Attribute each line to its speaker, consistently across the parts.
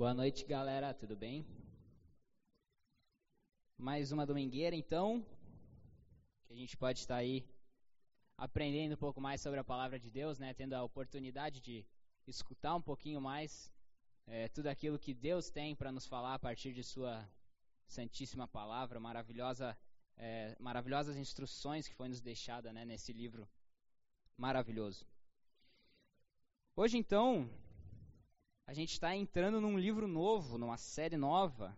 Speaker 1: Boa noite, galera, tudo bem? Mais uma domingueira, então, que a gente pode estar aí aprendendo um pouco mais sobre a palavra de Deus, né? Tendo a oportunidade de escutar um pouquinho mais é, tudo aquilo que Deus tem para nos falar a partir de Sua santíssima palavra, maravilhosa, é, maravilhosas instruções que foi nos deixada, né? Nesse livro maravilhoso. Hoje, então, a gente está entrando num livro novo, numa série nova,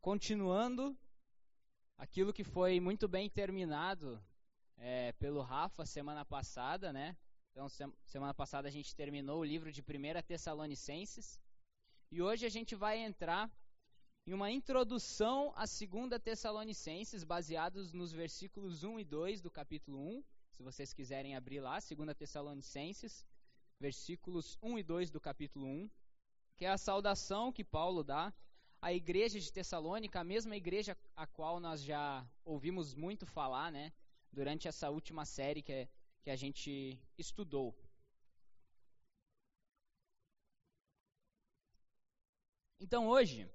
Speaker 1: continuando aquilo que foi muito bem terminado é, pelo Rafa semana passada, né? Então, se, semana passada a gente terminou o livro de 1 Tessalonicenses e hoje a gente vai entrar em uma introdução à 2 Tessalonicenses, baseados nos versículos 1 e 2 do capítulo 1. Se vocês quiserem abrir lá, 2 Tessalonicenses, versículos 1 e 2 do capítulo 1, que é a saudação que Paulo dá à igreja de Tessalônica, a mesma igreja a qual nós já ouvimos muito falar, né, durante essa última série que, é, que a gente estudou. Então hoje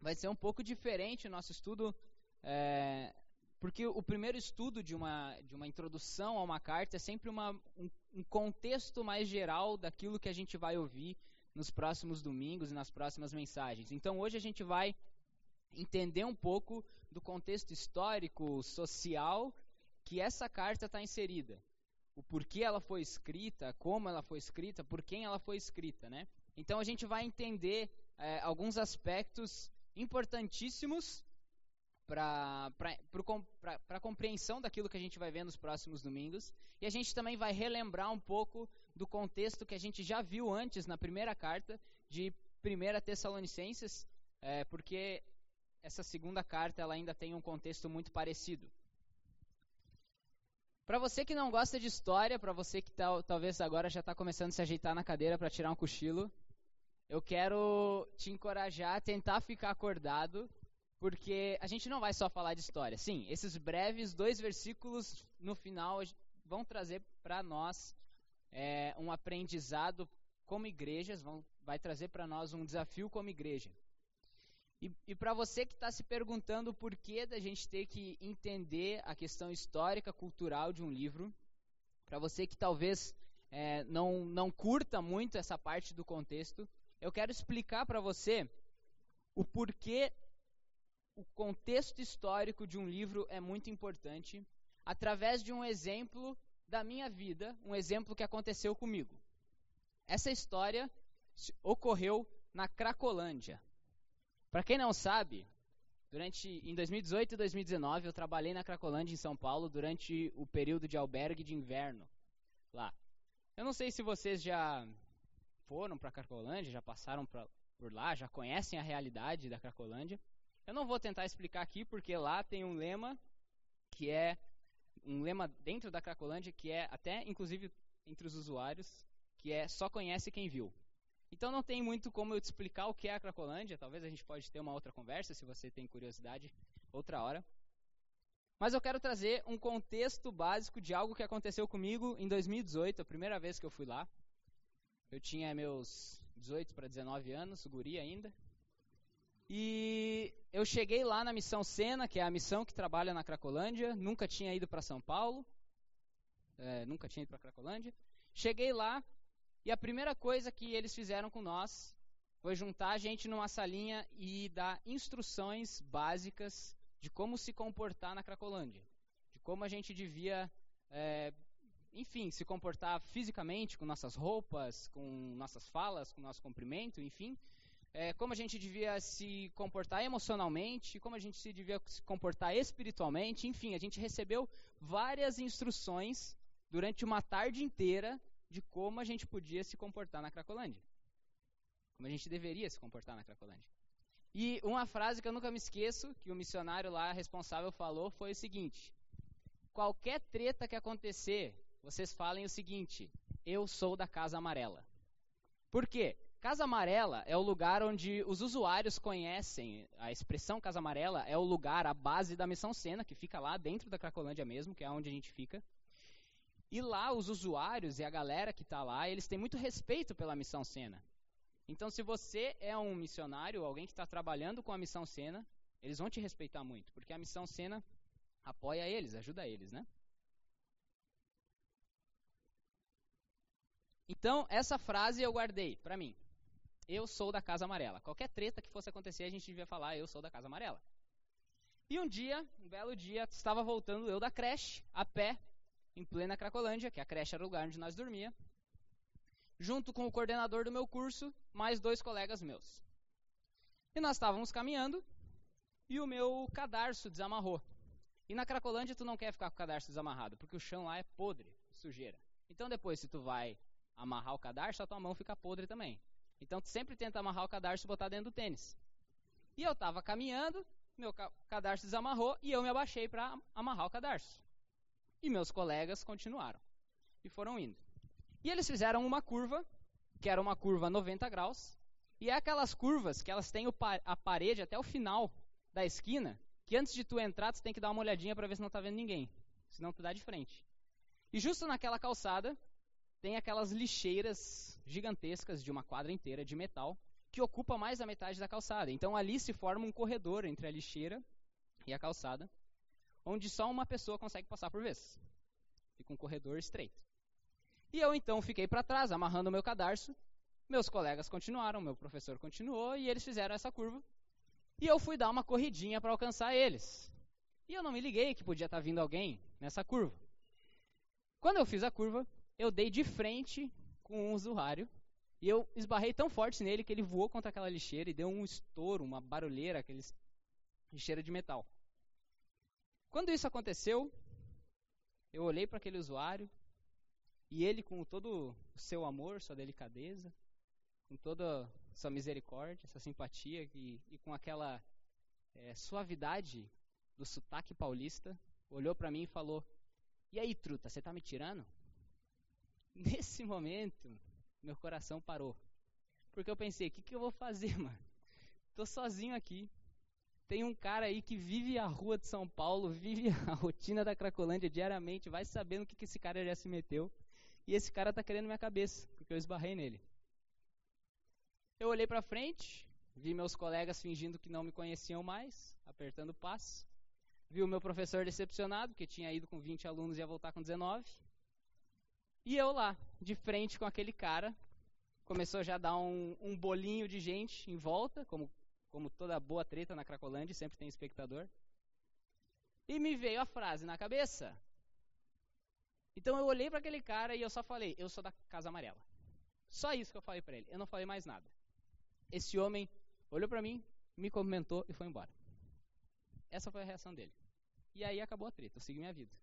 Speaker 1: vai ser um pouco diferente o nosso estudo é, porque o primeiro estudo de uma, de uma introdução a uma carta é sempre uma, um, um contexto mais geral daquilo que a gente vai ouvir nos próximos domingos e nas próximas mensagens. Então hoje a gente vai entender um pouco do contexto histórico, social que essa carta está inserida. O porquê ela foi escrita, como ela foi escrita, por quem ela foi escrita, né? Então a gente vai entender é, alguns aspectos importantíssimos para a compreensão daquilo que a gente vai ver nos próximos domingos. E a gente também vai relembrar um pouco do contexto que a gente já viu antes na primeira carta de 1 Tessalonicenses, é, porque essa segunda carta ela ainda tem um contexto muito parecido. Para você que não gosta de história, para você que talvez agora já está começando a se ajeitar na cadeira para tirar um cochilo, eu quero te encorajar a tentar ficar acordado porque a gente não vai só falar de história. Sim, esses breves dois versículos no final vão trazer para nós é, um aprendizado como igrejas, vão, vai trazer para nós um desafio como igreja. E, e para você que está se perguntando por que da gente ter que entender a questão histórica, cultural de um livro, para você que talvez é, não, não curta muito essa parte do contexto, eu quero explicar para você o porquê o contexto histórico de um livro é muito importante através de um exemplo da minha vida, um exemplo que aconteceu comigo. Essa história ocorreu na Cracolândia. Para quem não sabe, durante em 2018 e 2019 eu trabalhei na Cracolândia em São Paulo durante o período de albergue de inverno lá. Eu não sei se vocês já foram para Cracolândia, já passaram pra, por lá, já conhecem a realidade da Cracolândia. Eu não vou tentar explicar aqui porque lá tem um lema que é um lema dentro da Cracolândia que é até inclusive entre os usuários, que é só conhece quem viu. Então não tem muito como eu te explicar o que é a Cracolândia, talvez a gente pode ter uma outra conversa se você tem curiosidade outra hora. Mas eu quero trazer um contexto básico de algo que aconteceu comigo em 2018, a primeira vez que eu fui lá. Eu tinha meus 18 para 19 anos, guri ainda. E eu cheguei lá na missão Sena, que é a missão que trabalha na Cracolândia. Nunca tinha ido para São Paulo. É, nunca tinha ido para Cracolândia. Cheguei lá e a primeira coisa que eles fizeram com nós foi juntar a gente numa salinha e dar instruções básicas de como se comportar na Cracolândia. De como a gente devia, é, enfim, se comportar fisicamente com nossas roupas, com nossas falas, com nosso cumprimento, enfim é, como a gente devia se comportar emocionalmente, como a gente se devia se comportar espiritualmente, enfim, a gente recebeu várias instruções durante uma tarde inteira de como a gente podia se comportar na Cracolândia. Como a gente deveria se comportar na Cracolândia. E uma frase que eu nunca me esqueço, que o missionário lá responsável falou, foi o seguinte: qualquer treta que acontecer, vocês falem o seguinte: eu sou da Casa Amarela. Por quê? Casa Amarela é o lugar onde os usuários conhecem, a expressão Casa Amarela é o lugar, a base da Missão Sena, que fica lá dentro da Cracolândia mesmo, que é onde a gente fica. E lá os usuários e a galera que está lá, eles têm muito respeito pela Missão Sena. Então, se você é um missionário, alguém que está trabalhando com a missão Sena, eles vão te respeitar muito, porque a missão Sena apoia eles, ajuda eles, né? Então, essa frase eu guardei para mim. Eu sou da Casa Amarela. Qualquer treta que fosse acontecer, a gente devia falar, eu sou da Casa Amarela. E um dia, um belo dia, estava voltando eu da creche, a pé, em plena Cracolândia, que a creche era o lugar onde nós dormia, junto com o coordenador do meu curso, mais dois colegas meus. E nós estávamos caminhando e o meu cadarço desamarrou. E na Cracolândia tu não quer ficar com o cadarço desamarrado, porque o chão lá é podre, sujeira. Então depois, se tu vai amarrar o cadarço, a tua mão fica podre também. Então sempre tenta amarrar o cadarço e botar dentro do tênis. E eu estava caminhando, meu cadarço desamarrou e eu me abaixei para amarrar o cadarço. E meus colegas continuaram e foram indo. E eles fizeram uma curva, que era uma curva 90 graus, e é aquelas curvas que elas têm a parede até o final da esquina, que antes de tu entrar, tu tem que dar uma olhadinha para ver se não está vendo ninguém, senão tu dá de frente. E justo naquela calçada, tem aquelas lixeiras gigantescas de uma quadra inteira de metal, que ocupa mais da metade da calçada. Então ali se forma um corredor entre a lixeira e a calçada, onde só uma pessoa consegue passar por vez. Fica um corredor estreito. E eu então fiquei para trás, amarrando o meu cadarço. Meus colegas continuaram, meu professor continuou e eles fizeram essa curva. E eu fui dar uma corridinha para alcançar eles. E eu não me liguei que podia estar tá vindo alguém nessa curva. Quando eu fiz a curva, eu dei de frente com um usuário e eu esbarrei tão forte nele que ele voou contra aquela lixeira e deu um estouro, uma barulheira, aquele lixeira de metal. Quando isso aconteceu, eu olhei para aquele usuário e ele, com todo o seu amor, sua delicadeza, com toda sua misericórdia, sua simpatia e, e com aquela é, suavidade do sotaque paulista, olhou para mim e falou: E aí, truta, você tá me tirando? Nesse momento, meu coração parou. Porque eu pensei: O que, que eu vou fazer, mano? Tô sozinho aqui. Tem um cara aí que vive a rua de São Paulo, vive a rotina da Cracolândia diariamente, vai sabendo o que, que esse cara já se meteu. E esse cara tá querendo minha cabeça, porque eu esbarrei nele. Eu olhei para frente, vi meus colegas fingindo que não me conheciam mais, apertando o passe. Vi o meu professor decepcionado, que tinha ido com 20 alunos e ia voltar com 19. E eu lá, de frente com aquele cara, começou já a dar um, um bolinho de gente em volta, como como toda boa treta na Cracolândia, sempre tem espectador. E me veio a frase na cabeça. Então eu olhei para aquele cara e eu só falei: Eu sou da Casa Amarela. Só isso que eu falei para ele. Eu não falei mais nada. Esse homem olhou para mim, me cumprimentou e foi embora. Essa foi a reação dele. E aí acabou a treta. Eu segui minha vida.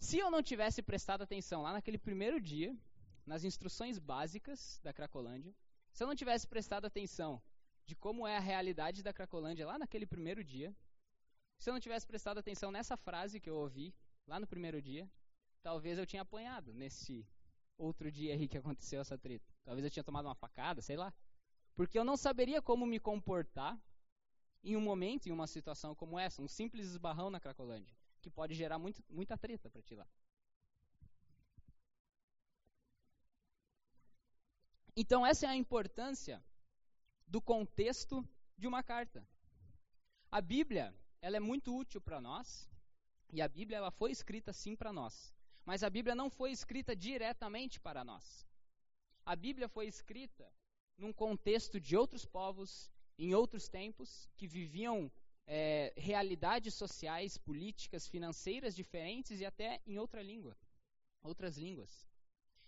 Speaker 1: Se eu não tivesse prestado atenção lá naquele primeiro dia, nas instruções básicas da Cracolândia, se eu não tivesse prestado atenção de como é a realidade da Cracolândia lá naquele primeiro dia, se eu não tivesse prestado atenção nessa frase que eu ouvi lá no primeiro dia, talvez eu tinha apanhado nesse outro dia aí que aconteceu essa treta. Talvez eu tinha tomado uma facada, sei lá. Porque eu não saberia como me comportar em um momento, em uma situação como essa, um simples esbarrão na Cracolândia, que pode gerar muito, muita treta para ti lá. Então, essa é a importância do contexto de uma carta. A Bíblia, ela é muito útil para nós, e a Bíblia ela foi escrita sim para nós. Mas a Bíblia não foi escrita diretamente para nós. A Bíblia foi escrita num contexto de outros povos, em outros tempos, que viviam é, realidades sociais, políticas, financeiras diferentes e até em outra língua, outras línguas.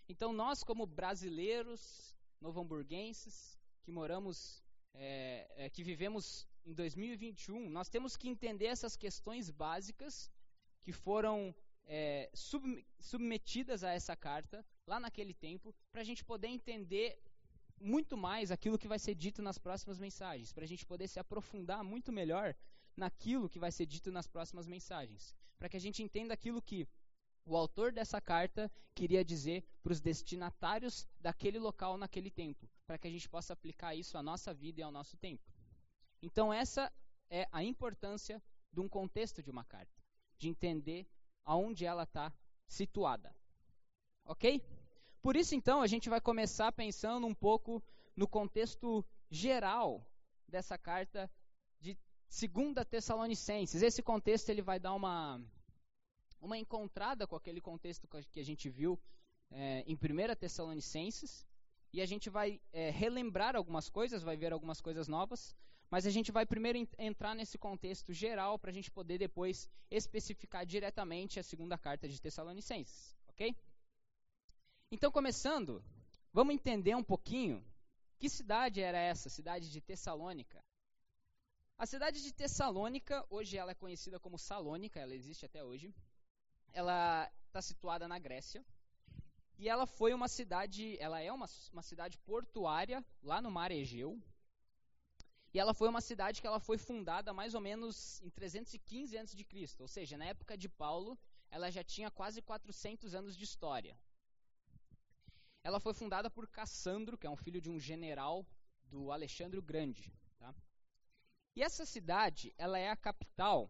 Speaker 1: Então nós, como brasileiros, novo-hamburguenses, que moramos, é, é, que vivemos em 2021, nós temos que entender essas questões básicas que foram é, sub, submetidas a essa carta lá naquele tempo, para a gente poder entender muito mais aquilo que vai ser dito nas próximas mensagens, para a gente poder se aprofundar muito melhor naquilo que vai ser dito nas próximas mensagens, para que a gente entenda aquilo que o autor dessa carta queria dizer para os destinatários daquele local naquele tempo, para que a gente possa aplicar isso à nossa vida e ao nosso tempo. Então, essa é a importância de um contexto de uma carta, de entender aonde ela está situada. Ok? Por isso, então, a gente vai começar pensando um pouco no contexto geral dessa carta 2 Tessalonicenses. Esse contexto ele vai dar uma, uma encontrada com aquele contexto que a gente viu é, em 1 Tessalonicenses. E a gente vai é, relembrar algumas coisas, vai ver algumas coisas novas, mas a gente vai primeiro entrar nesse contexto geral para a gente poder depois especificar diretamente a segunda carta de Tessalonicenses, ok? Então, começando, vamos entender um pouquinho que cidade era essa, cidade de Tessalônica. A cidade de Tessalônica, hoje ela é conhecida como Salônica, ela existe até hoje. Ela está situada na Grécia. E ela foi uma cidade, ela é uma, uma cidade portuária lá no Mar Egeu, e ela foi uma cidade que ela foi fundada mais ou menos em 315 a.C., ou seja, na época de Paulo, ela já tinha quase 400 anos de história. Ela foi fundada por Cassandro, que é um filho de um general do Alexandre o Grande. Tá? E essa cidade, ela é a capital,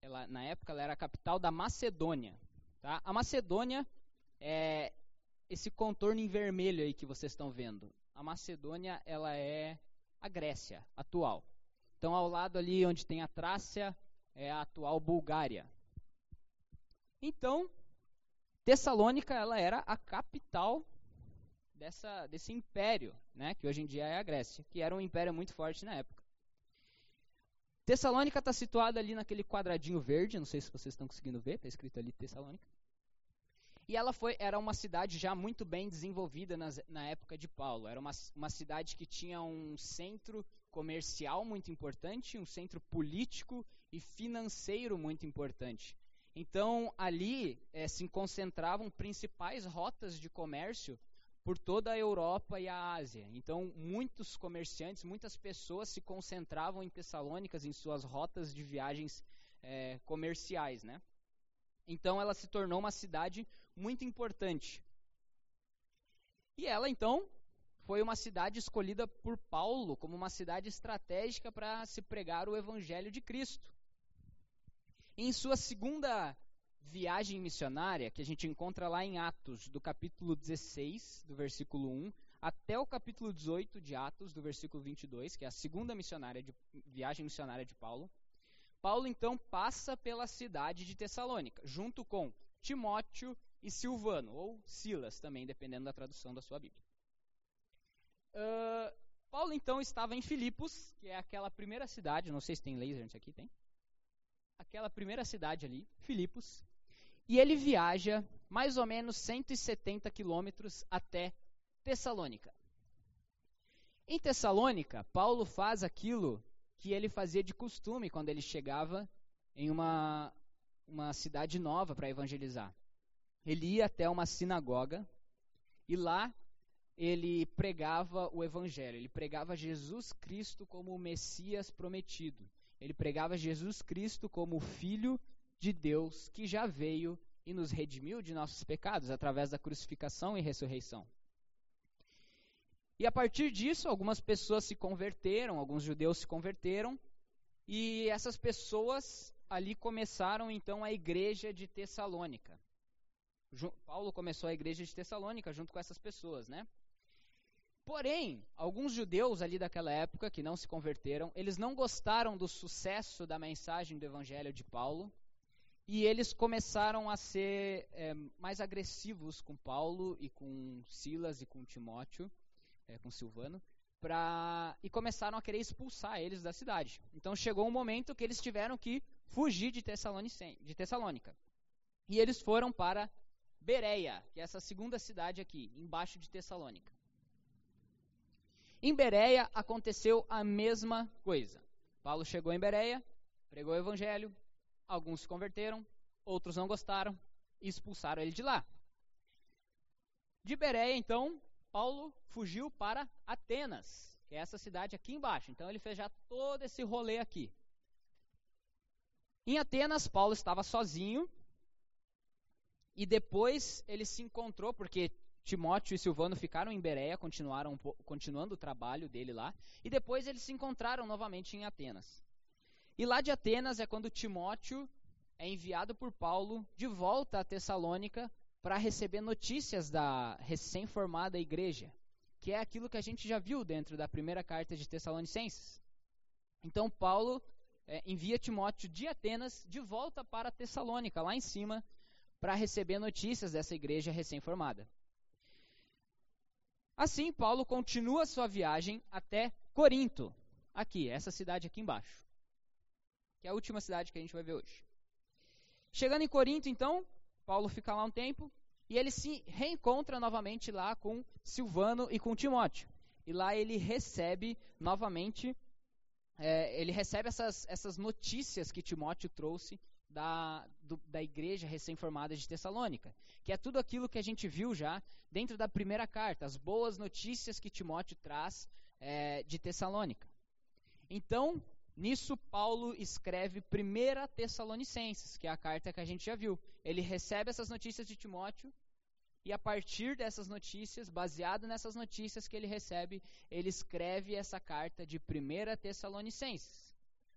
Speaker 1: ela, na época ela era a capital da Macedônia. Tá? A Macedônia é esse contorno em vermelho aí que vocês estão vendo. A Macedônia, ela é a Grécia atual. Então, ao lado ali onde tem a Trácia, é a atual Bulgária. Então, Tessalônica ela era a capital dessa, desse império, né, que hoje em dia é a Grécia, que era um império muito forte na época. Tessalônica está situada ali naquele quadradinho verde, não sei se vocês estão conseguindo ver, está escrito ali Tessalônica. E ela foi, era uma cidade já muito bem desenvolvida nas, na época de Paulo. Era uma, uma cidade que tinha um centro comercial muito importante, um centro político e financeiro muito importante. Então, ali é, se concentravam principais rotas de comércio por toda a Europa e a Ásia. Então, muitos comerciantes, muitas pessoas se concentravam em Tessalônicas em suas rotas de viagens é, comerciais, né? Então, ela se tornou uma cidade muito importante. E ela, então, foi uma cidade escolhida por Paulo como uma cidade estratégica para se pregar o evangelho de Cristo. Em sua segunda viagem missionária, que a gente encontra lá em Atos, do capítulo 16, do versículo 1, até o capítulo 18 de Atos, do versículo 22, que é a segunda missionária de, viagem missionária de Paulo, Paulo então passa pela cidade de Tessalônica, junto com Timóteo e Silvano, ou Silas também, dependendo da tradução da sua Bíblia. Uh, Paulo então estava em Filipos, que é aquela primeira cidade, não sei se tem laser nisso aqui, tem? Aquela primeira cidade ali, Filipos, e ele viaja mais ou menos 170 quilômetros até Tessalônica. Em Tessalônica, Paulo faz aquilo que ele fazia de costume quando ele chegava em uma, uma cidade nova para evangelizar ele ia até uma sinagoga e lá ele pregava o evangelho, ele pregava Jesus Cristo como o Messias prometido. Ele pregava Jesus Cristo como o filho de Deus que já veio e nos redimiu de nossos pecados através da crucificação e ressurreição. E a partir disso, algumas pessoas se converteram, alguns judeus se converteram, e essas pessoas ali começaram então a igreja de Tessalônica. Paulo começou a igreja de Tessalônica junto com essas pessoas, né? Porém, alguns judeus ali daquela época que não se converteram, eles não gostaram do sucesso da mensagem do evangelho de Paulo e eles começaram a ser é, mais agressivos com Paulo e com Silas e com Timóteo, é, com Silvano, pra, e começaram a querer expulsar eles da cidade. Então chegou um momento que eles tiveram que fugir de, de Tessalônica. E eles foram para Bereia, que é essa segunda cidade aqui, embaixo de Tessalônica. Em Bereia aconteceu a mesma coisa. Paulo chegou em Bereia, pregou o evangelho, alguns se converteram, outros não gostaram e expulsaram ele de lá. De Bereia, então, Paulo fugiu para Atenas, que é essa cidade aqui embaixo. Então ele fez já todo esse rolê aqui. Em Atenas, Paulo estava sozinho, e depois ele se encontrou, porque Timóteo e Silvano ficaram em Bereia, continuaram continuando o trabalho dele lá, e depois eles se encontraram novamente em Atenas. E lá de Atenas é quando Timóteo é enviado por Paulo de volta a Tessalônica para receber notícias da recém-formada igreja, que é aquilo que a gente já viu dentro da primeira carta de Tessalonicenses. Então, Paulo é, envia Timóteo de Atenas de volta para Tessalônica, lá em cima, para receber notícias dessa igreja recém-formada. Assim, Paulo continua sua viagem até Corinto, aqui, essa cidade aqui embaixo, que é a última cidade que a gente vai ver hoje. Chegando em Corinto, então, Paulo fica lá um tempo e ele se reencontra novamente lá com Silvano e com Timóteo. E lá ele recebe novamente, é, ele recebe essas, essas notícias que Timóteo trouxe da, do, da igreja recém-formada de Tessalônica, que é tudo aquilo que a gente viu já dentro da primeira carta, as boas notícias que Timóteo traz é, de Tessalônica. Então, Nisso, Paulo escreve 1 Tessalonicenses, que é a carta que a gente já viu. Ele recebe essas notícias de Timóteo, e a partir dessas notícias, baseado nessas notícias que ele recebe, ele escreve essa carta de 1 Tessalonicenses.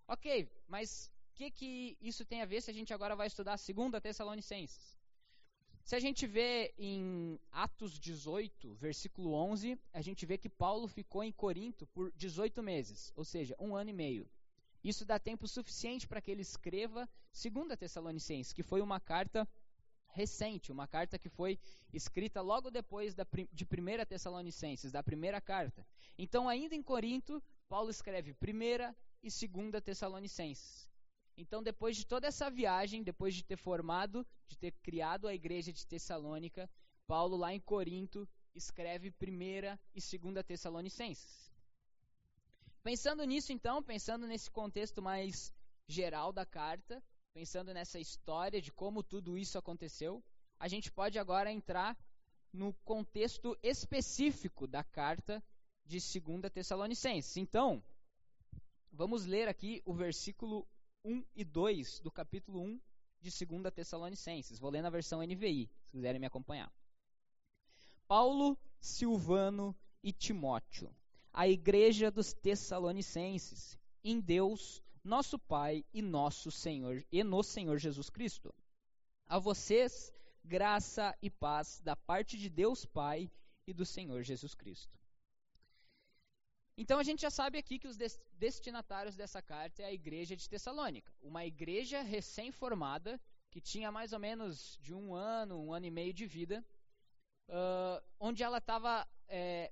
Speaker 1: Ok, mas o que, que isso tem a ver se a gente agora vai estudar 2 Tessalonicenses? Se a gente vê em Atos 18, versículo 11, a gente vê que Paulo ficou em Corinto por 18 meses, ou seja, um ano e meio. Isso dá tempo suficiente para que ele escreva 2 Tessalonicenses, que foi uma carta recente, uma carta que foi escrita logo depois da, de 1 Tessalonicenses, da primeira carta. Então, ainda em Corinto, Paulo escreve 1 e 2 Tessalonicenses. Então, depois de toda essa viagem, depois de ter formado, de ter criado a igreja de Tessalônica, Paulo, lá em Corinto, escreve 1 e 2 Tessalonicenses. Pensando nisso, então, pensando nesse contexto mais geral da carta, pensando nessa história de como tudo isso aconteceu, a gente pode agora entrar no contexto específico da carta de 2 Tessalonicenses. Então, vamos ler aqui o versículo 1 e 2 do capítulo 1 de 2 Tessalonicenses. Vou ler na versão NVI, se quiserem me acompanhar. Paulo, Silvano e Timóteo a igreja dos Tessalonicenses, em Deus, nosso Pai e nosso Senhor e no Senhor Jesus Cristo. A vocês, graça e paz da parte de Deus Pai e do Senhor Jesus Cristo. Então a gente já sabe aqui que os destinatários dessa carta é a igreja de Tessalônica, uma igreja recém-formada que tinha mais ou menos de um ano, um ano e meio de vida, uh, onde ela estava é,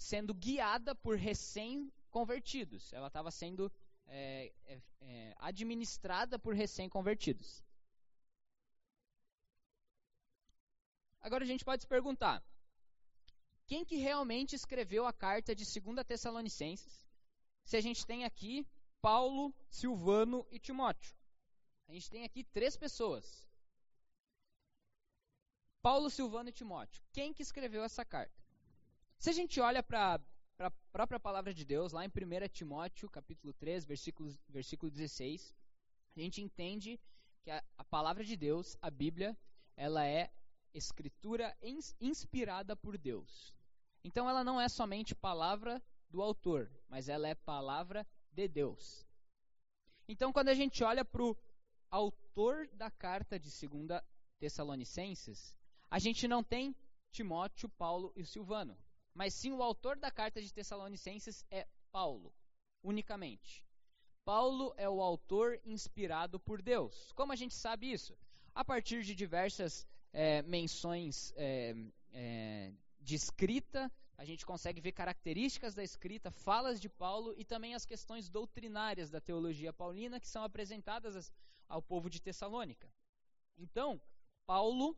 Speaker 1: sendo guiada por recém-convertidos. Ela estava sendo é, é, é, administrada por recém-convertidos. Agora a gente pode se perguntar: quem que realmente escreveu a carta de 2 Tessalonicenses? Se a gente tem aqui Paulo, Silvano e Timóteo. A gente tem aqui três pessoas. Paulo, Silvano e Timóteo. Quem que escreveu essa carta? Se a gente olha para a própria palavra de Deus, lá em 1 Timóteo, capítulo 3, versículo, versículo 16, a gente entende que a, a palavra de Deus, a Bíblia, ela é escritura inspirada por Deus. Então ela não é somente palavra do autor, mas ela é palavra de Deus. Então quando a gente olha para o autor da carta de 2 Tessalonicenses, a gente não tem Timóteo, Paulo e Silvano mas sim o autor da carta de Tessalonicenses é Paulo, unicamente. Paulo é o autor inspirado por Deus. Como a gente sabe isso? A partir de diversas é, menções é, é, de escrita, a gente consegue ver características da escrita, falas de Paulo e também as questões doutrinárias da teologia paulina que são apresentadas ao povo de Tessalônica. Então, Paulo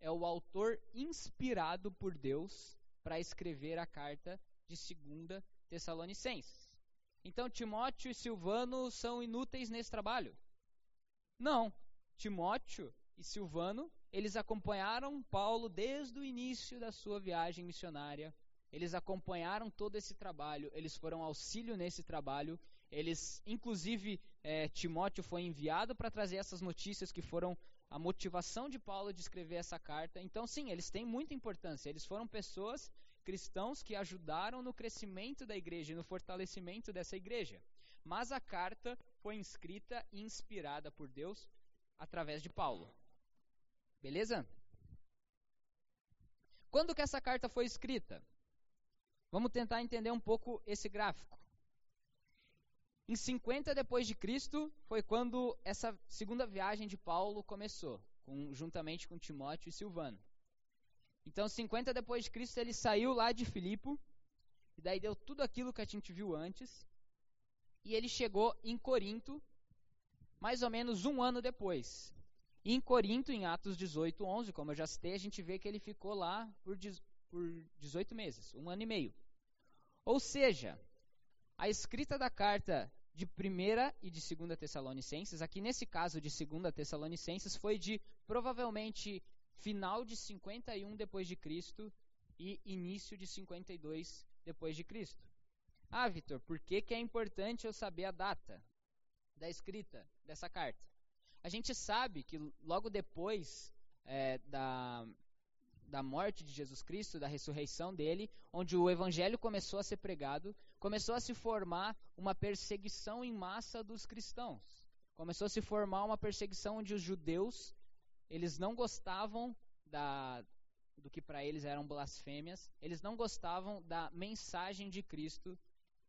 Speaker 1: é o autor inspirado por Deus para escrever a carta de 2 Tessalonicenses. Então, Timóteo e Silvano são inúteis nesse trabalho? Não. Timóteo e Silvano, eles acompanharam Paulo desde o início da sua viagem missionária. Eles acompanharam todo esse trabalho, eles foram auxílio nesse trabalho. Eles, inclusive, é, Timóteo foi enviado para trazer essas notícias que foram a motivação de Paulo de escrever essa carta. Então, sim, eles têm muita importância. Eles foram pessoas cristãos que ajudaram no crescimento da igreja e no fortalecimento dessa igreja. Mas a carta foi escrita e inspirada por Deus através de Paulo. Beleza? Quando que essa carta foi escrita? Vamos tentar entender um pouco esse gráfico. Em 50 depois de Cristo foi quando essa segunda viagem de Paulo começou, com, juntamente com Timóteo e Silvano. Então, 50 depois de Cristo, ele saiu lá de Filipe, e daí deu tudo aquilo que a gente viu antes, e ele chegou em Corinto, mais ou menos um ano depois. Em Corinto, em Atos 18, 11, como eu já citei, a gente vê que ele ficou lá por, por 18 meses, um ano e meio. Ou seja, a escrita da carta de 1 e de 2 Tessalonicenses, aqui nesse caso de 2 Tessalonicenses, foi de provavelmente final de 51 depois de Cristo e início de 52 depois de Cristo. Ah, Vitor, por que, que é importante eu saber a data da escrita dessa carta? A gente sabe que logo depois é, da, da morte de Jesus Cristo, da ressurreição dele, onde o evangelho começou a ser pregado, começou a se formar uma perseguição em massa dos cristãos. Começou a se formar uma perseguição onde os judeus, eles não gostavam da, do que para eles eram blasfêmias, eles não gostavam da mensagem de Cristo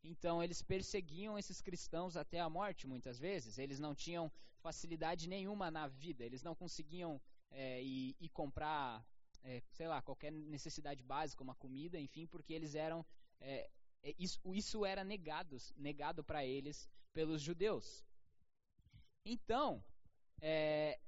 Speaker 1: então eles perseguiam esses cristãos até a morte, muitas vezes. Eles não tinham facilidade nenhuma na vida. Eles não conseguiam é, ir, ir, comprar, é, sei lá, qualquer necessidade básica, uma comida, enfim, porque eles eram é, isso, isso, era negado, negado para eles pelos judeus. Então, é,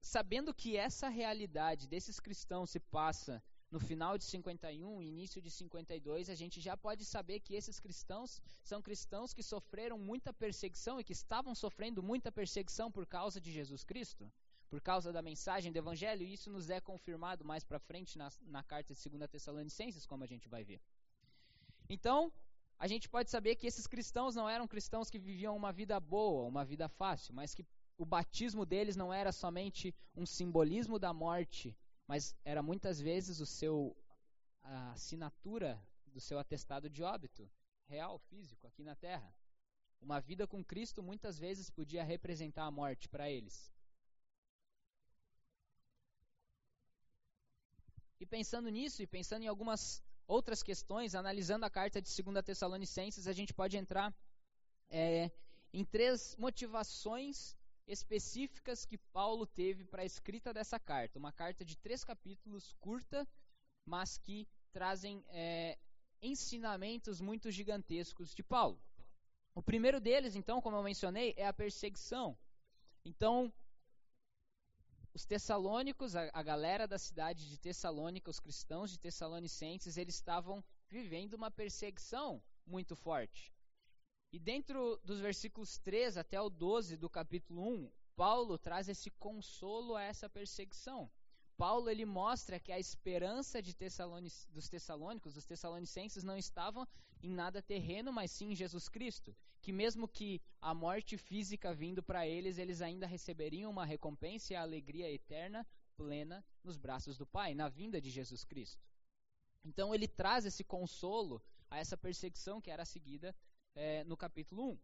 Speaker 1: sabendo que essa realidade desses cristãos se passa no final de 51, início de 52, a gente já pode saber que esses cristãos são cristãos que sofreram muita perseguição e que estavam sofrendo muita perseguição por causa de Jesus Cristo, por causa da mensagem do Evangelho, e isso nos é confirmado mais para frente na, na carta de 2 Tessalonicenses, como a gente vai ver. Então, a gente pode saber que esses cristãos não eram cristãos que viviam uma vida boa, uma vida fácil, mas que o batismo deles não era somente um simbolismo da morte mas era muitas vezes o seu a assinatura do seu atestado de óbito real, físico, aqui na Terra. Uma vida com Cristo muitas vezes podia representar a morte para eles. E pensando nisso, e pensando em algumas outras questões, analisando a carta de 2 Tessalonicenses, a gente pode entrar é, em três motivações específicas que Paulo teve para a escrita dessa carta. Uma carta de três capítulos, curta, mas que trazem é, ensinamentos muito gigantescos de Paulo. O primeiro deles, então, como eu mencionei, é a perseguição. Então, os tessalônicos, a, a galera da cidade de Tessalônica, os cristãos de Tessalonicenses, eles estavam vivendo uma perseguição muito forte. E dentro dos versículos 3 até o 12 do capítulo 1, Paulo traz esse consolo a essa perseguição. Paulo ele mostra que a esperança de Tessalonic, dos tessalônicos, dos tessalonicenses, não estava em nada terreno, mas sim em Jesus Cristo. Que mesmo que a morte física vindo para eles, eles ainda receberiam uma recompensa e a alegria eterna, plena, nos braços do Pai, na vinda de Jesus Cristo. Então ele traz esse consolo a essa perseguição que era seguida é, no capítulo 1.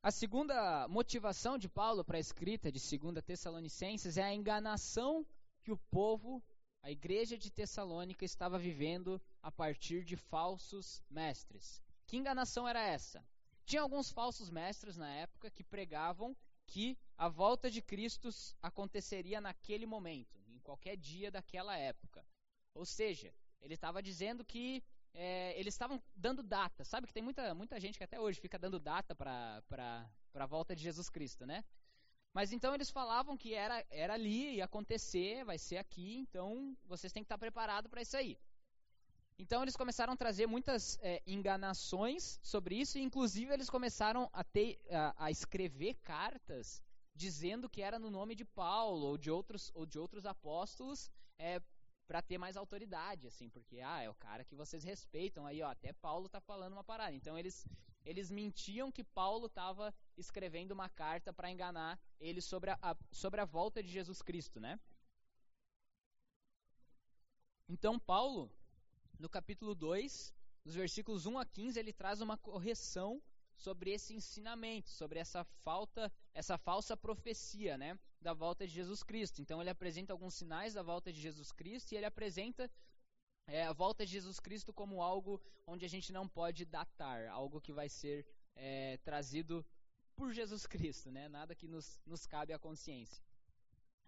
Speaker 1: A segunda motivação de Paulo para a escrita de 2 Tessalonicenses é a enganação que o povo, a igreja de Tessalônica, estava vivendo a partir de falsos mestres. Que enganação era essa? Tinha alguns falsos mestres na época que pregavam que a volta de Cristo aconteceria naquele momento, em qualquer dia daquela época. Ou seja, ele estava dizendo que é, eles estavam dando data. Sabe que tem muita, muita gente que até hoje fica dando data para a volta de Jesus Cristo, né? Mas então eles falavam que era, era ali, ia acontecer, vai ser aqui, então vocês têm que estar preparados para isso aí. Então eles começaram a trazer muitas é, enganações sobre isso, e inclusive eles começaram a, ter, a, a escrever cartas dizendo que era no nome de Paulo ou de outros, ou de outros apóstolos, é, para ter mais autoridade, assim, porque ah, é o cara que vocês respeitam aí, ó, até Paulo tá falando uma parada. Então eles eles mentiam que Paulo estava escrevendo uma carta para enganar ele sobre a, a, sobre a volta de Jesus Cristo, né? Então Paulo, no capítulo 2, nos versículos 1 a 15, ele traz uma correção sobre esse ensinamento, sobre essa falta, essa falsa profecia, né? da volta de Jesus Cristo. Então ele apresenta alguns sinais da volta de Jesus Cristo e ele apresenta é, a volta de Jesus Cristo como algo onde a gente não pode datar, algo que vai ser é, trazido por Jesus Cristo, né? nada que nos, nos cabe à consciência.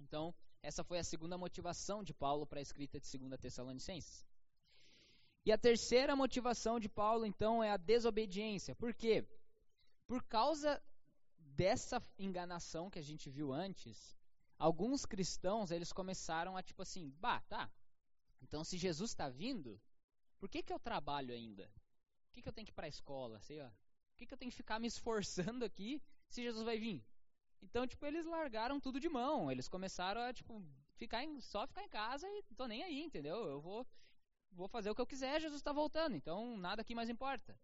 Speaker 1: Então, essa foi a segunda motivação de Paulo para a escrita de 2 Tessalonicenses. E a terceira motivação de Paulo, então, é a desobediência. Por quê? Por causa dessa enganação que a gente viu antes, alguns cristãos, eles começaram a tipo assim, bah, tá, então se Jesus está vindo, por que, que eu trabalho ainda? Por que, que eu tenho que ir para a escola, sei lá? Por que, que eu tenho que ficar me esforçando aqui se Jesus vai vir? Então, tipo, eles largaram tudo de mão. Eles começaram a, tipo, ficar em, só ficar em casa e tô nem aí, entendeu? Eu vou, vou fazer o que eu quiser, Jesus está voltando. Então, nada aqui mais importa.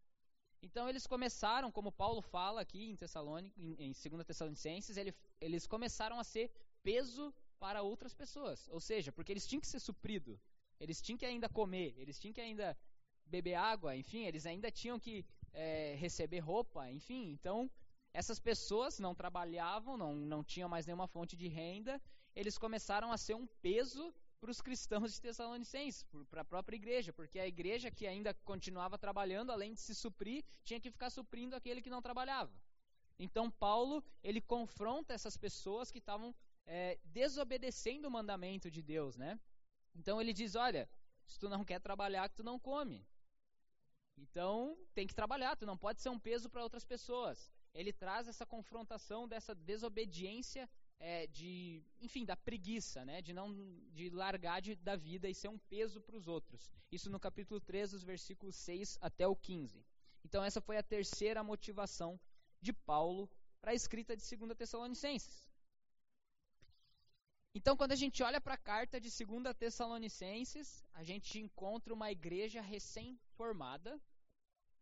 Speaker 1: Então, eles começaram, como Paulo fala aqui em, Tessalônica, em, em 2 Tessalonicenses, ele, eles começaram a ser peso para outras pessoas. Ou seja, porque eles tinham que ser suprido. Eles tinham que ainda comer, eles tinham que ainda beber água, enfim, eles ainda tinham que é, receber roupa, enfim. Então, essas pessoas não trabalhavam, não, não tinham mais nenhuma fonte de renda, eles começaram a ser um peso para os cristãos de Tessalonicenses, para a própria igreja, porque a igreja que ainda continuava trabalhando, além de se suprir, tinha que ficar suprindo aquele que não trabalhava. Então Paulo ele confronta essas pessoas que estavam é, desobedecendo o mandamento de Deus, né? Então ele diz, olha, se tu não quer trabalhar, tu não come. Então tem que trabalhar, tu não pode ser um peso para outras pessoas ele traz essa confrontação dessa desobediência é, de, enfim, da preguiça, né, de não de largar de, da vida e ser um peso para os outros. Isso no capítulo 3, dos versículos 6 até o 15. Então essa foi a terceira motivação de Paulo para a escrita de 2 Tessalonicenses. Então, quando a gente olha para a carta de 2 Tessalonicenses, a gente encontra uma igreja recém-formada,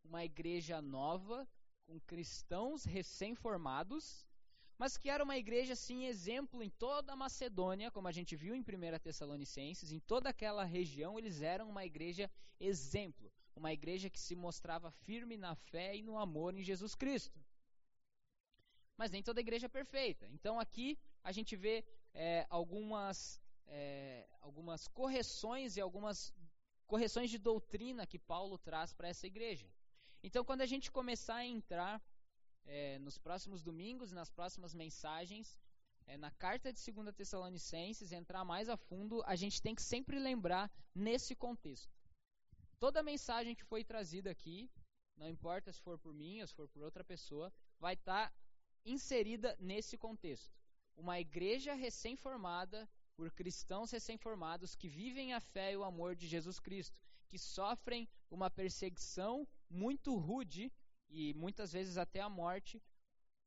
Speaker 1: uma igreja nova, com cristãos recém-formados, mas que era uma igreja assim exemplo em toda a Macedônia, como a gente viu em 1 Tessalonicenses, em toda aquela região eles eram uma igreja exemplo, uma igreja que se mostrava firme na fé e no amor em Jesus Cristo. Mas nem toda igreja é perfeita. Então aqui a gente vê é, algumas, é, algumas correções e algumas correções de doutrina que Paulo traz para essa igreja. Então, quando a gente começar a entrar é, nos próximos domingos, nas próximas mensagens, é, na carta de 2 Tessalonicenses, entrar mais a fundo, a gente tem que sempre lembrar nesse contexto. Toda mensagem que foi trazida aqui, não importa se for por mim ou se for por outra pessoa, vai estar tá inserida nesse contexto. Uma igreja recém-formada por cristãos recém-formados que vivem a fé e o amor de Jesus Cristo, que sofrem uma perseguição muito rude e muitas vezes até a morte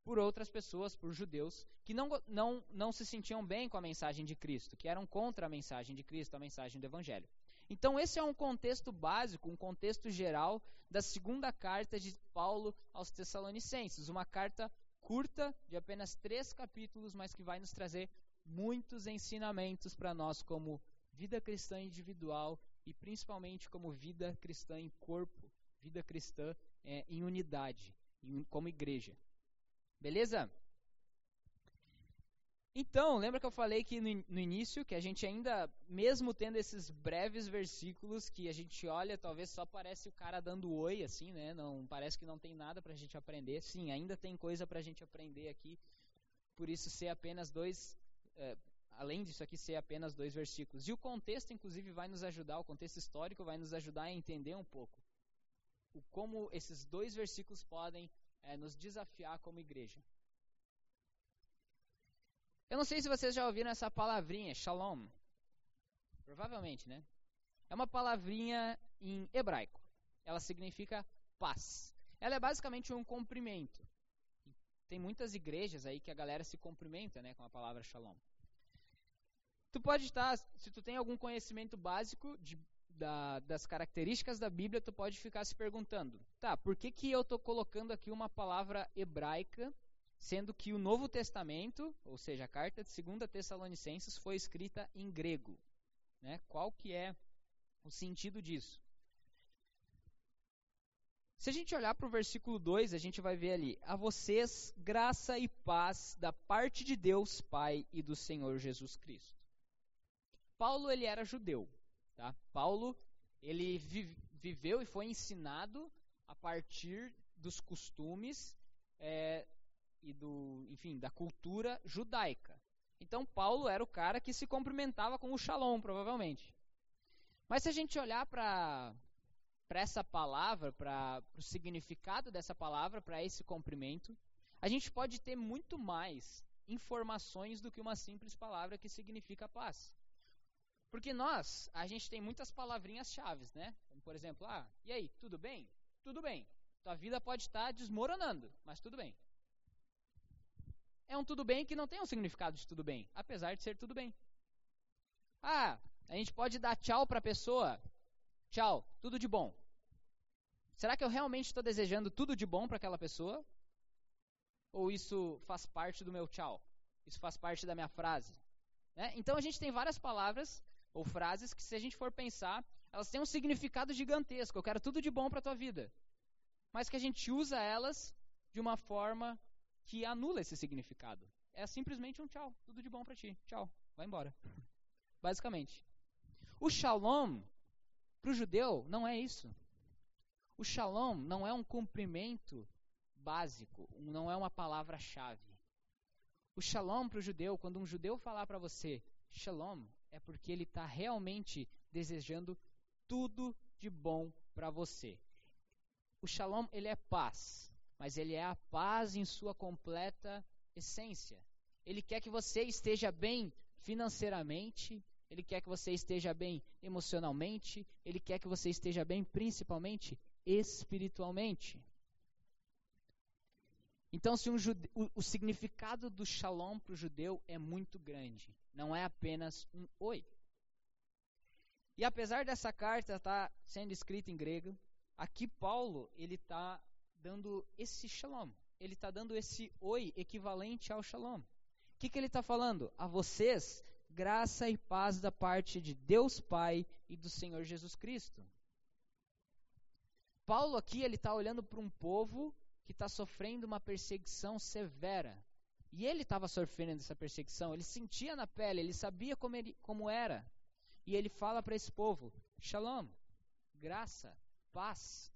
Speaker 1: por outras pessoas, por judeus, que não, não, não se sentiam bem com a mensagem de Cristo, que eram contra a mensagem de Cristo, a mensagem do Evangelho. Então, esse é um contexto básico, um contexto geral da segunda carta de Paulo aos Tessalonicenses. Uma carta curta, de apenas três capítulos, mas que vai nos trazer muitos ensinamentos para nós, como vida cristã individual e principalmente como vida cristã em corpo, vida cristã é, em unidade, em, como igreja. Beleza? Então, lembra que eu falei que no, no, início que a gente ainda, mesmo tendo esses breves versículos que a gente olha, talvez só parece o cara dando oi, assim, né? Não parece que não tem nada para a gente aprender. Sim, ainda tem coisa para a gente aprender aqui. Por isso ser apenas dois, é, além disso aqui ser apenas dois versículos. E o contexto, inclusive, vai nos ajudar, o contexto histórico vai nos ajudar a entender um pouco o como esses dois versículos podem é, nos desafiar como igreja. Eu não sei se vocês já ouviram essa palavrinha, shalom. Provavelmente, né? É uma palavrinha em hebraico. Ela significa paz. Ela é basicamente um cumprimento. Tem muitas igrejas aí que a galera se cumprimenta, né, com a palavra shalom. Tu pode estar, se tu tem algum conhecimento básico de, da, das características da Bíblia, tu pode ficar se perguntando, tá, por que, que eu estou colocando aqui uma palavra hebraica, sendo que o Novo Testamento, ou seja, a carta de 2 Tessalonicenses, foi escrita em grego? Né? Qual que é o sentido disso? Se a gente olhar para o versículo 2, a gente vai ver ali: A vocês graça e paz da parte de Deus Pai e do Senhor Jesus Cristo. Paulo ele era judeu, tá? Paulo ele viveu e foi ensinado a partir dos costumes é, e do, enfim, da cultura judaica. Então Paulo era o cara que se cumprimentava com o shalom, provavelmente. Mas se a gente olhar para para essa palavra, para o significado dessa palavra, para esse cumprimento, a gente pode ter muito mais informações do que uma simples palavra que significa paz. Porque nós, a gente tem muitas palavrinhas chaves, né? Como, por exemplo, ah, e aí, tudo bem? Tudo bem. Tua vida pode estar desmoronando, mas tudo bem. É um tudo bem que não tem um significado de tudo bem, apesar de ser tudo bem. Ah, a gente pode dar tchau para a pessoa. Tchau, tudo de bom. Será que eu realmente estou desejando tudo de bom para aquela pessoa? Ou isso faz parte do meu tchau? Isso faz parte da minha frase? Né? Então a gente tem várias palavras ou frases que, se a gente for pensar, elas têm um significado gigantesco. Eu quero tudo de bom para a tua vida. Mas que a gente usa elas de uma forma que anula esse significado. É simplesmente um tchau, tudo de bom para ti. Tchau, vai embora. Basicamente. O shalom, para o judeu, não é isso. O shalom não é um cumprimento básico, não é uma palavra-chave. O shalom para o judeu, quando um judeu falar para você shalom, é porque ele está realmente desejando tudo de bom para você. O shalom ele é paz, mas ele é a paz em sua completa essência. Ele quer que você esteja bem financeiramente, ele quer que você esteja bem emocionalmente, ele quer que você esteja bem principalmente espiritualmente. Então, se um jude... o, o significado do shalom para o judeu é muito grande, não é apenas um oi. E apesar dessa carta estar tá sendo escrita em grego, aqui Paulo ele está dando esse shalom, ele está dando esse oi equivalente ao shalom. O que, que ele está falando? A vocês, graça e paz da parte de Deus Pai e do Senhor Jesus Cristo. Paulo aqui ele está olhando para um povo que está sofrendo uma perseguição severa. E ele estava sofrendo essa perseguição, ele sentia na pele, ele sabia como, ele, como era. E ele fala para esse povo: Shalom, graça, paz.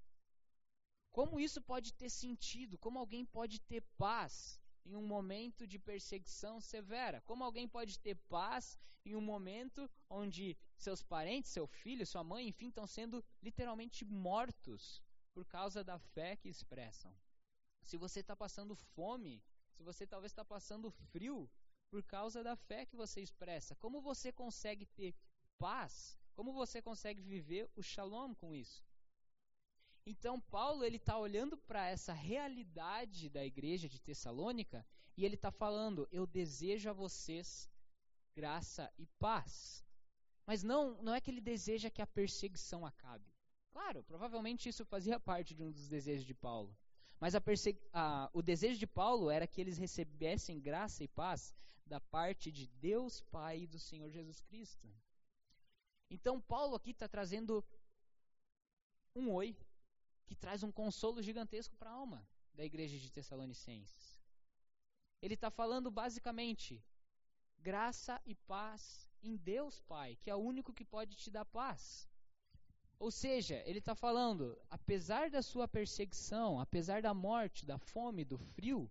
Speaker 1: Como isso pode ter sentido? Como alguém pode ter paz em um momento de perseguição severa? Como alguém pode ter paz em um momento onde seus parentes, seu filho, sua mãe, enfim, estão sendo literalmente mortos por causa da fé que expressam? Se você está passando fome, se você talvez está passando frio por causa da fé que você expressa, como você consegue ter paz? Como você consegue viver o shalom com isso? Então Paulo ele está olhando para essa realidade da igreja de Tessalônica e ele está falando: eu desejo a vocês graça e paz. Mas não, não é que ele deseja que a perseguição acabe. Claro, provavelmente isso fazia parte de um dos desejos de Paulo. Mas a a, o desejo de Paulo era que eles recebessem graça e paz da parte de Deus Pai e do Senhor Jesus Cristo. Então Paulo aqui está trazendo um oi que traz um consolo gigantesco para a alma da igreja de Tessalonicenses. Ele está falando basicamente graça e paz em Deus Pai, que é o único que pode te dar paz. Ou seja, ele está falando, apesar da sua perseguição, apesar da morte, da fome, do frio,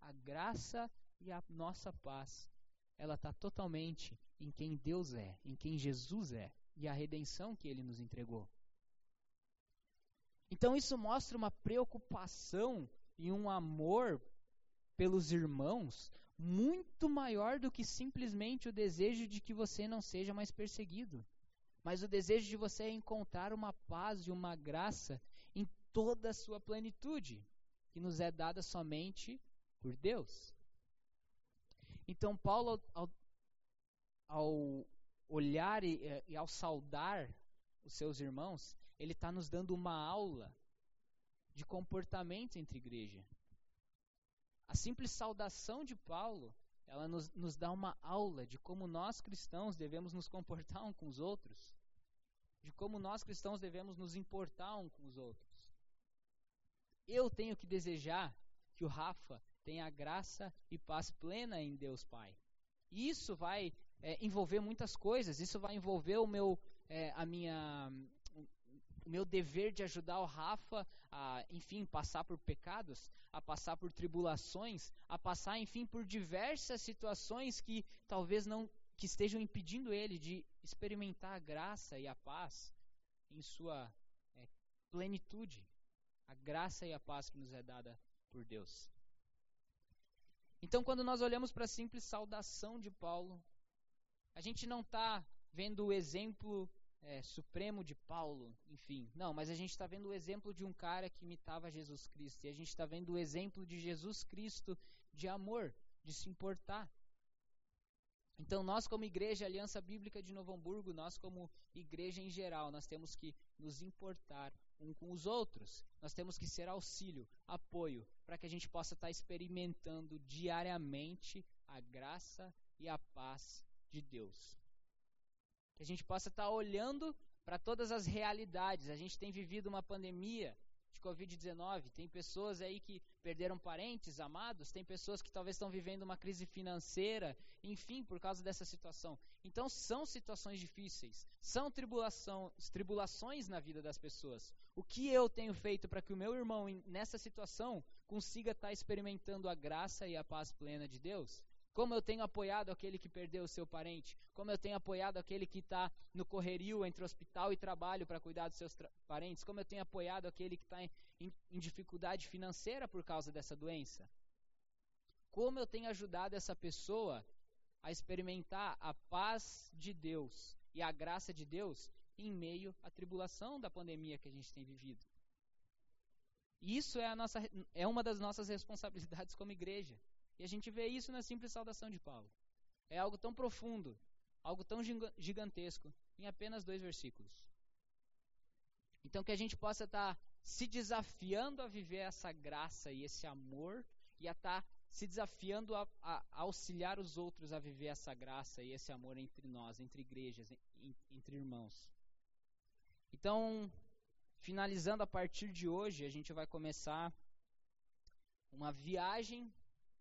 Speaker 1: a graça e a nossa paz, ela está totalmente em quem Deus é, em quem Jesus é e a redenção que ele nos entregou. Então isso mostra uma preocupação e um amor pelos irmãos muito maior do que simplesmente o desejo de que você não seja mais perseguido, mas o desejo de você encontrar uma paz e uma graça em toda a sua plenitude, que nos é dada somente por Deus. Então, Paulo, ao, ao olhar e, e ao saudar os seus irmãos, ele está nos dando uma aula de comportamento entre igreja. A simples saudação de Paulo, ela nos, nos dá uma aula de como nós cristãos devemos nos comportar uns com os outros, de como nós cristãos devemos nos importar uns com os outros. eu tenho que desejar que o Rafa tenha graça e paz plena em Deus Pai. E isso vai é, envolver muitas coisas. Isso vai envolver o meu, é, a minha, o meu dever de ajudar o Rafa a, enfim, passar por pecados, a passar por tribulações, a passar, enfim, por diversas situações que talvez não que estejam impedindo ele de experimentar a graça e a paz em sua é, plenitude, a graça e a paz que nos é dada por Deus. Então, quando nós olhamos para a simples saudação de Paulo, a gente não está vendo o exemplo é, supremo de Paulo, enfim. Não, mas a gente está vendo o exemplo de um cara que imitava Jesus Cristo. E a gente está vendo o exemplo de Jesus Cristo de amor, de se importar. Então, nós, como Igreja Aliança Bíblica de Novo Hamburgo, nós, como igreja em geral, nós temos que nos importar um com os outros. Nós temos que ser auxílio, apoio, para que a gente possa estar tá experimentando diariamente a graça e a paz de Deus. Que a gente possa estar tá olhando para todas as realidades. A gente tem vivido uma pandemia de Covid-19. Tem pessoas aí que perderam parentes, amados, tem pessoas que talvez estão vivendo uma crise financeira, enfim, por causa dessa situação. Então são situações difíceis, são tribulação, tribulações na vida das pessoas. O que eu tenho feito para que o meu irmão nessa situação consiga estar tá experimentando a graça e a paz plena de Deus? Como eu tenho apoiado aquele que perdeu o seu parente. Como eu tenho apoiado aquele que está no correrio entre hospital e trabalho para cuidar dos seus parentes. Como eu tenho apoiado aquele que está em, em, em dificuldade financeira por causa dessa doença. Como eu tenho ajudado essa pessoa a experimentar a paz de Deus e a graça de Deus em meio à tribulação da pandemia que a gente tem vivido. Isso é, nossa, é uma das nossas responsabilidades como igreja. E a gente vê isso na simples saudação de Paulo. É algo tão profundo, algo tão gigantesco, em apenas dois versículos. Então que a gente possa estar tá se desafiando a viver essa graça e esse amor e a estar tá se desafiando a, a, a, auxiliar os outros a viver essa graça e esse amor entre nós, entre igrejas, em, entre irmãos. Então, finalizando a partir de hoje, a gente vai começar uma viagem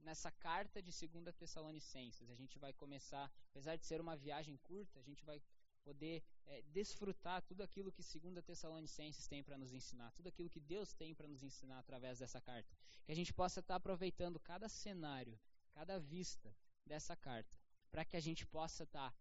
Speaker 1: nessa carta de 2 Tessalonicenses. A gente vai começar, apesar de ser uma viagem curta, a gente vai poder é, desfrutar tudo aquilo que 2 Tessalonicenses tem para nos ensinar, tudo aquilo que Deus tem para nos ensinar através dessa carta. Que a gente possa estar tá aproveitando cada cenário, cada vista dessa carta, para que a gente possa estar tá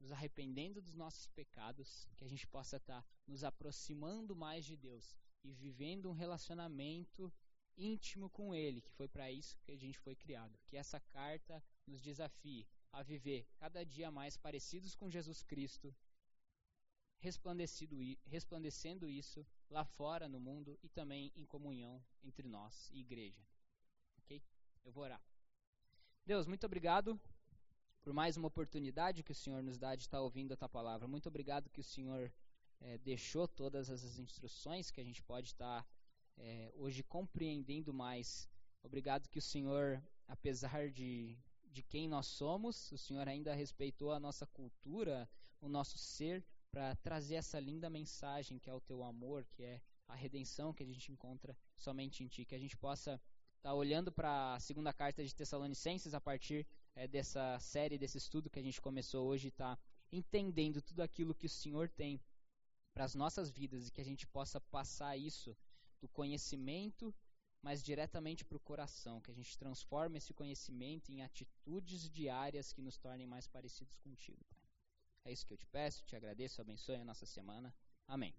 Speaker 1: nos arrependendo dos nossos pecados, que a gente possa estar tá nos aproximando mais de Deus e vivendo um relacionamento íntimo com Ele, que foi para isso que a gente foi criado. Que essa carta nos desafie a viver cada dia mais parecidos com Jesus Cristo, resplandecendo isso lá fora no mundo e também em comunhão entre nós e igreja. Ok? Eu vou orar. Deus, muito obrigado por mais uma oportunidade que o Senhor nos dá de estar ouvindo a tua palavra. Muito obrigado que o Senhor é, deixou todas as instruções que a gente pode estar é, hoje compreendendo mais. Obrigado que o Senhor, apesar de, de quem nós somos, o Senhor ainda respeitou a nossa cultura, o nosso ser, para trazer essa linda mensagem que é o teu amor, que é a redenção que a gente encontra somente em Ti. Que a gente possa estar tá olhando para a segunda carta de Tessalonicenses a partir é, dessa série, desse estudo que a gente começou hoje, está entendendo tudo aquilo que o Senhor tem para as nossas vidas e que a gente possa passar isso do conhecimento, mas diretamente para o coração, que a gente transforme esse conhecimento em atitudes diárias que nos tornem mais parecidos contigo. É isso que eu te peço, te agradeço, abençoe a nossa semana. Amém.